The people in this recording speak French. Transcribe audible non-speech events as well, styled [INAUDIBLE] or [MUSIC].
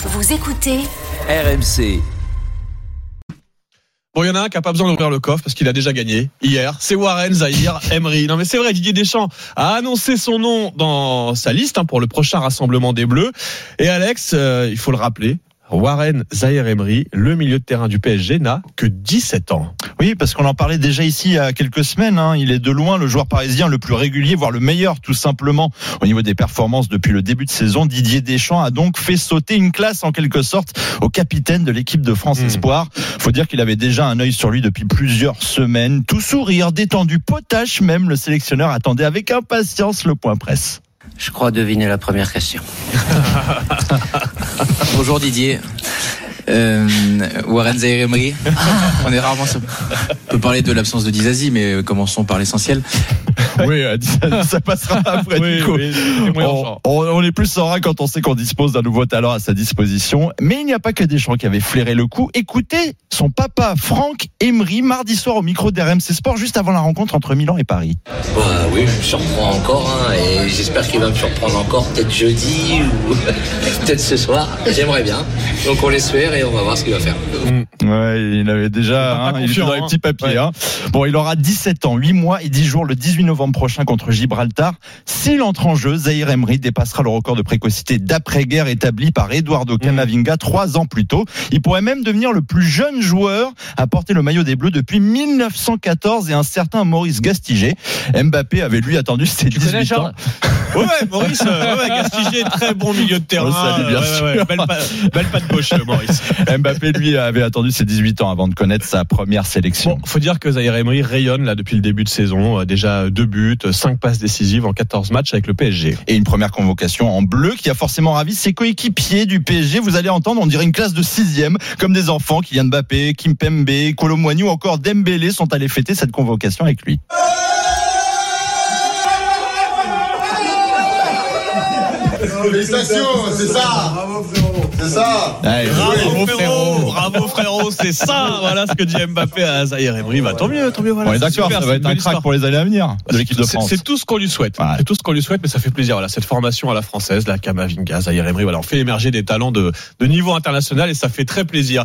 Vous écoutez RMC. Bon, il y en a un qui a pas besoin d'ouvrir le coffre parce qu'il a déjà gagné hier. C'est Warren Zahir [LAUGHS] Emery. Non, mais c'est vrai, Didier Deschamps a annoncé son nom dans sa liste hein, pour le prochain rassemblement des Bleus. Et Alex, euh, il faut le rappeler, Warren Zahir Emery, le milieu de terrain du PSG, n'a que 17 ans. Oui, parce qu'on en parlait déjà ici il y a quelques semaines. Hein. Il est de loin le joueur parisien le plus régulier, voire le meilleur, tout simplement, au niveau des performances depuis le début de saison. Didier Deschamps a donc fait sauter une classe, en quelque sorte, au capitaine de l'équipe de France Mmh. Espoir. Faut dire qu'il avait déjà un œil sur lui depuis plusieurs semaines. Tout sourire, détendu, potache même, le sélectionneur attendait avec impatience le point presse. Je crois deviner la première question. [LAUGHS] Bonjour Didier. Euh, Warren Zahir Emery. On est rarement. sur- On peut parler de l'absence de Dizazi, mais commençons par l'essentiel. Oui, euh, [LAUGHS] ça, passera après Oui, du coup. oui, on, urgent. on- on est plus serein quand on sait qu'on dispose d'un nouveau talent à sa disposition. Mais il n'y a pas que Deschamps qui avait flairé le coup. Écoutez son papa Franck Emery mardi soir au micro d'RMC Sport juste avant la rencontre entre Milan et Paris. Bah oui, je me surprends encore hein, et j'espère qu'il va me surprendre encore peut-être jeudi ou [LAUGHS] peut-être ce soir. J'aimerais bien. Donc on l'espère et on va voir ce qu'il va faire. Ouais, il avait déjà, Pas hein, il était dans les hein. petits papiers. Ouais. hein. Bon, il aura 17 ans, 8 mois et 10 jours le 18 novembre prochain contre Gibraltar. S'il entre en jeu, Zahir Emery dépassera le record de précocité d'après-guerre établi par Eduardo Camavinga trois ans plus tôt. Il pourrait même devenir le plus jeune joueur à porter le maillot des Bleus depuis 1914 et un certain Maurice Gastiger. Mbappé avait lui attendu ses 18 ans. Ouais, ouais, Maurice, euh, ouais, Gastiger, très bon milieu de terrain. Le salue, bien Ouais, sûr. belle, belle patte gauche, euh, Maurice. Mbappé lui avait attendu ses 18 ans avant de connaître sa première sélection. Bon, faut dire que Zahir Emery rayonne là depuis le début de saison. Euh, Déjà deux buts, cinq passes décisives en 14 matchs avec le PSG. et une première convocation en bleu qui a forcément ravi ses coéquipiers du PSG. Vous allez entendre, on dirait une classe de sixième, comme des enfants. Kylian Mbappé, Kim Pembe, Colomboigny ou encore Dembélé sont allés fêter cette convocation avec lui. Félicitations, c'est ça C'est ça Allez, Bravo frérot, bravo frérot, c'est ça. Voilà ce que dit Mbappé à Zahir Emery. Bah tant mieux, tant mieux. Voilà, on est c'est d'accord, ça c'est va une être un belle crack histoire. pour les années à venir de l'équipe de C'est- France. C'est tout ce qu'on lui souhaite. Ouais. C'est tout ce qu'on lui souhaite, mais ça fait plaisir. Voilà, cette formation à la française, la Kamavinga, Zahir Emery. Voilà, on fait émerger des talents de, de niveau international et ça fait très plaisir.